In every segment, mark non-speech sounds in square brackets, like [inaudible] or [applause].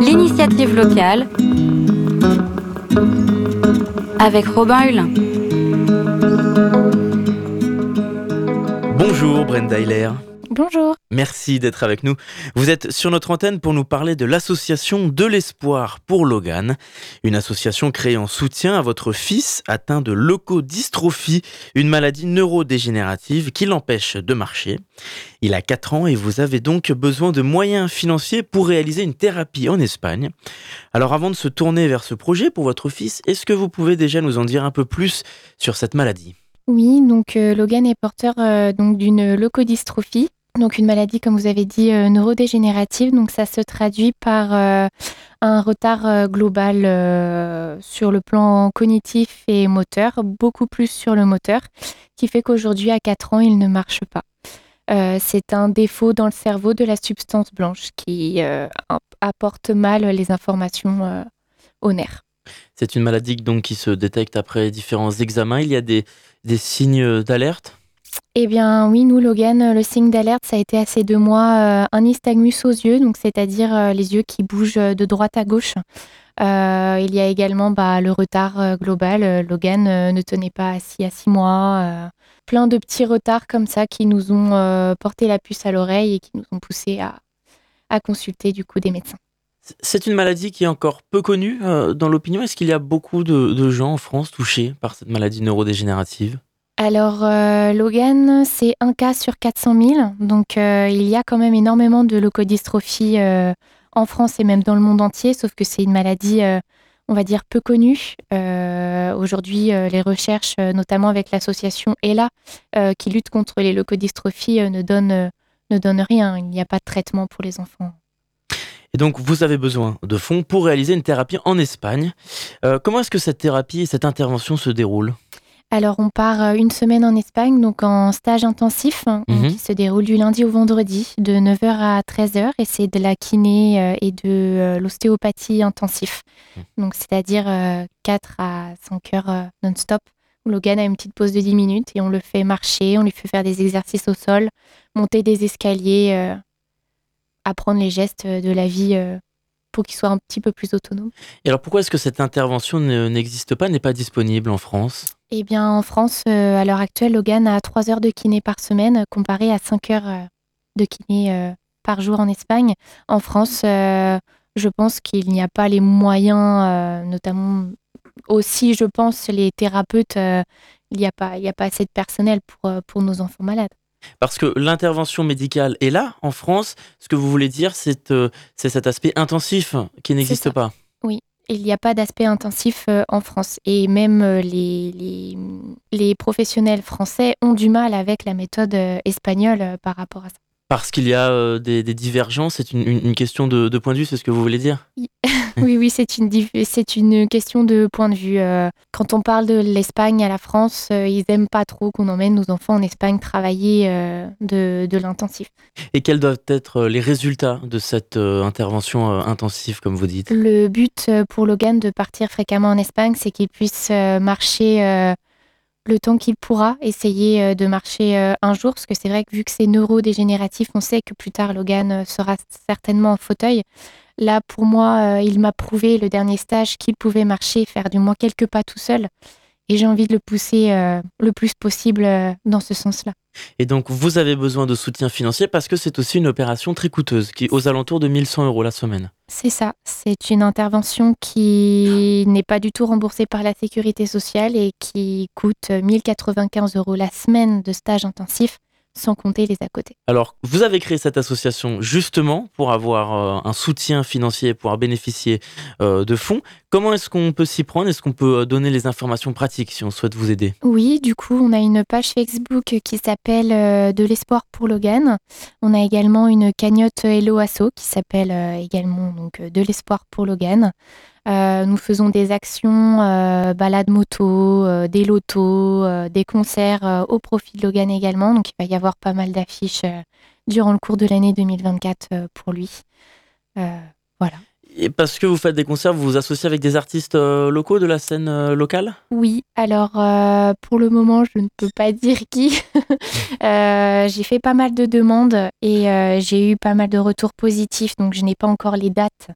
L'initiative locale avec Robin Hulin. Bonjour Brenda Hiller. Bonjour. Merci d'être avec nous. Vous êtes sur notre antenne pour nous parler de l'association De l'Espoir pour Logan, une association créée en soutien à votre fils atteint de leucodystrophie, une maladie neurodégénérative qui l'empêche de marcher. Il a 4 ans et vous avez donc besoin de moyens financiers pour réaliser une thérapie en Espagne. Alors avant de se tourner vers ce projet pour votre fils, est-ce que vous pouvez déjà nous en dire un peu plus sur cette maladie? Oui, donc euh, Logan est porteur euh, donc d'une leucodystrophie donc une maladie, comme vous avez dit, euh, neurodégénérative. Donc ça se traduit par euh, un retard euh, global sur le plan cognitif et moteur, beaucoup plus sur le moteur, qui fait qu'aujourd'hui, à 4 ans, il ne marche pas. c'est un défaut dans le cerveau de la substance blanche qui apporte mal les informations aux nerfs. C'est une maladie donc, qui se détecte après différents examens. Il y a des signes d'alerte? Eh bien oui, nous, Logan, le signe d'alerte, ça a été à ces deux mois euh, un nystagmus aux yeux, donc c'est-à-dire euh, les yeux qui bougent de droite à gauche. Euh, il y a également bah, le retard global. Logan ne tenait pas assis à six mois. plein de petits retards comme ça qui nous ont porté la puce à l'oreille et qui nous ont poussé à, consulter du coup des médecins. C'est une maladie qui est encore peu connue dans l'opinion. Est-ce qu'il y a beaucoup de gens en France touchés par cette maladie neurodégénérative? Alors, euh, Logan, c'est un cas sur 400 000. Donc, euh, il y a quand même énormément de leucodystrophie euh, en France et même dans le monde entier, sauf que c'est une maladie, on va dire, peu connue. Aujourd'hui, les recherches, notamment avec l'association ELA, qui lutte contre les leucodystrophies, ne, donnent, ne donnent rien. Il n'y a pas de traitement pour les enfants. Et donc, vous avez besoin de fonds pour réaliser une thérapie en Espagne. comment est-ce que cette thérapie et cette intervention se déroulent? Alors, on part euh, une semaine en Espagne, donc en stage intensif, hein, mhm. qui se déroule du lundi au vendredi, de 9h à 13h, et c'est de la kiné euh, et de euh, l'ostéopathie intensif. Mhm. Donc, c'est-à-dire 4 à 5 heures non-stop. Logan a une petite pause de 10 minutes et on le fait marcher, on lui fait faire des exercices au sol, monter des escaliers, apprendre les gestes de la vie pour qu'il soit un petit peu plus autonome. Et alors pourquoi est-ce que cette intervention n'existe pas, n'est pas disponible en France? Eh bien en France, euh, à l'heure actuelle, Logan a 3 heures de kiné par semaine comparé à 5 heures euh, de kiné euh, par jour en Espagne. En France, je pense qu'il n'y a pas les moyens, notamment aussi, je pense, les thérapeutes, il n'y a, pas, a pas assez de personnel pour, pour nos enfants malades. Parce que l'intervention médicale est là, en France. Ce que vous voulez dire, c'est euh, cet aspect intensif qui n'existe pas. Oui, il n'y a pas d'aspect intensif euh, en France. Et même euh, les, les, professionnels français ont du mal avec la méthode espagnole par rapport à ça. Parce qu'il y a des, divergences, c'est une, question de, de, point de vue, c'est ce que vous voulez dire? [laughs] [laughs] oui, oui, c'est une, c'est une question de point de vue. Euh, quand on parle de l'Espagne à la France, euh, ils n'aiment pas trop qu'on emmène nos enfants en Espagne travailler euh, de, de l'intensif. Et quels doivent être les résultats de cette intervention intensive, comme vous dites? Le but pour Logan de partir fréquemment en Espagne, c'est qu'il puisse marcher le temps qu'il pourra, essayer de marcher un jour, parce que c'est vrai que vu que c'est neurodégénératif, on sait que plus tard Logan sera certainement en fauteuil. Là, pour moi, euh, il m'a prouvé le dernier stage qu'il pouvait marcher, faire du moins quelques pas tout seul. Et j'ai envie de le pousser euh, le plus possible euh, dans ce sens-là. Et donc, vous avez besoin de soutien financier parce que c'est aussi une opération très coûteuse, qui est aux alentours de 1100 euros la semaine. C'est ça. C'est une intervention qui n'est pas du tout remboursée par la sécurité sociale et qui coûte 1095 euros la semaine de stage intensif sans compter les à côté. Alors, vous avez créé cette association justement pour avoir euh, un soutien financier, pour bénéficier euh, de fonds. Comment est-ce qu'on peut s'y prendre? Est-ce qu'on peut euh, donner les informations pratiques si on souhaite vous aider? Oui, du coup, on a une page Facebook qui s'appelle De l'espoir pour Logan. On a également une cagnotte Hello Asso qui s'appelle également donc De l'espoir pour Logan. Euh, nous faisons des actions, euh, balades moto, euh, des lotos, des concerts au profit de Logan également. Donc il va y avoir pas mal d'affiches durant le cours de l'année 2024 pour lui. voilà. Et parce que vous faites des concerts, vous vous associez avec des artistes locaux de la scène locale? Oui, alors euh, pour le moment, je ne peux pas [laughs] dire qui. j'ai fait pas mal de demandes et j'ai eu pas mal de retours positifs, donc je n'ai pas encore les dates.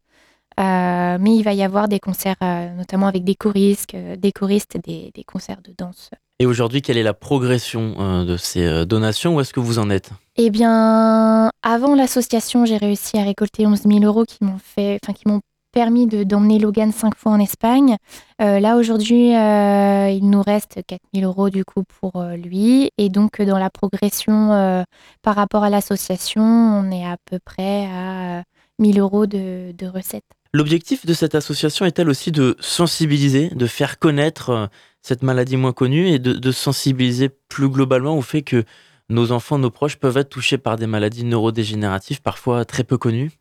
Mais il va y avoir des concerts, notamment avec des choristes, des, choristes des, des concerts de danse. Et aujourd'hui, quelle est la progression de ces donations? Où est-ce que vous en êtes? Eh bien, avant l'association, j'ai réussi à récolter 11 000 euros qui m'ont fait, enfin, qui m'ont permis d'emmener Logan cinq fois en Espagne. Euh, là, aujourd'hui, euh, il nous reste 4 000 euros du coup pour euh, lui. Et donc, dans la progression par rapport à l'association, on est à peu près à 1 000 euros de, recettes. L'objectif de cette association est-elle aussi de sensibiliser, de faire connaître cette maladie moins connue et de, sensibiliser plus globalement au fait que nos enfants, nos proches peuvent être touchés par des maladies neurodégénératives parfois très peu connues?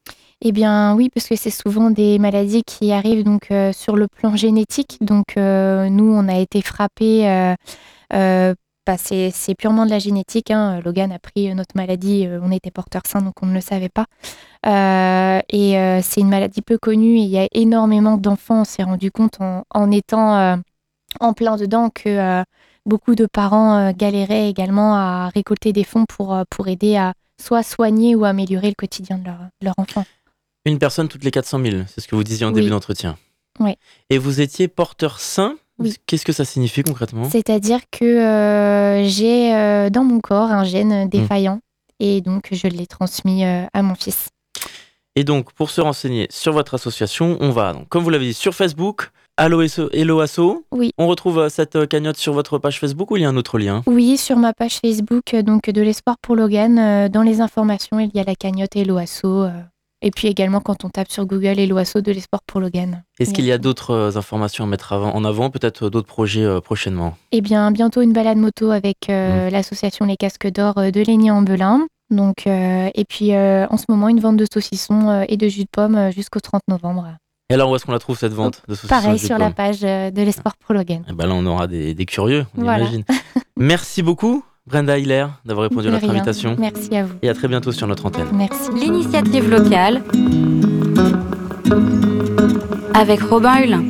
Eh bien oui, parce que c'est souvent des maladies qui arrivent donc euh, sur le plan génétique. Donc euh, nous, on a été frappés. Euh, bah, c'est purement de la génétique. Hein. Logan a pris notre maladie. on était porteur sain, donc on ne le savait pas. et c'est une maladie peu connue. il y a énormément d'enfants. On s'est rendu compte en, en étant en plein dedans que beaucoup de parents euh, galéraient également à récolter des fonds pour, euh, pour aider à soit soigner ou améliorer le quotidien de leur, leur enfant. Une personne toutes les 400 000, c'est ce que vous disiez en début d'entretien. Oui. Et vous étiez porteur sain oui. Qu'est-ce que ça signifie concrètement? C'est-à-dire que euh, j'ai dans mon corps un gène défaillant et donc je l'ai transmis à mon fils. Et donc, pour se renseigner sur votre association, on va, donc, comme vous l'avez dit, sur Facebook, Allo Hello Asso. Oui. On retrouve euh, cette euh, cagnotte sur votre page Facebook ou il y a un autre lien? Oui, sur ma page Facebook, euh, donc de l'espoir pour Logan. Dans les informations, il y a la cagnotte Hello Asso. Et puis également, quand on tape sur Google Hello Asso de l'espoir pour Logan. Est-ce qu'il y a d'autres informations à mettre en avant, peut-être d'autres projets prochainement? Eh bien, bientôt une balade moto avec mmh. l'association Les Casques d'Or de Lénie en Belin. Donc, et puis en ce moment, une vente de saucissons et de jus de pomme jusqu'au 30 novembre. Et alors, où est-ce qu'on la trouve cette vente de Pareil, sur la page euh, de l'Espoir pour Logan. Et eh ben là, on aura des, curieux, on imagine. [laughs] Merci beaucoup, Brenda Hiller, d'avoir répondu à notre invitation. Merci à vous. Et à très bientôt sur notre antenne. Merci. L'initiative locale avec Robin Hulin.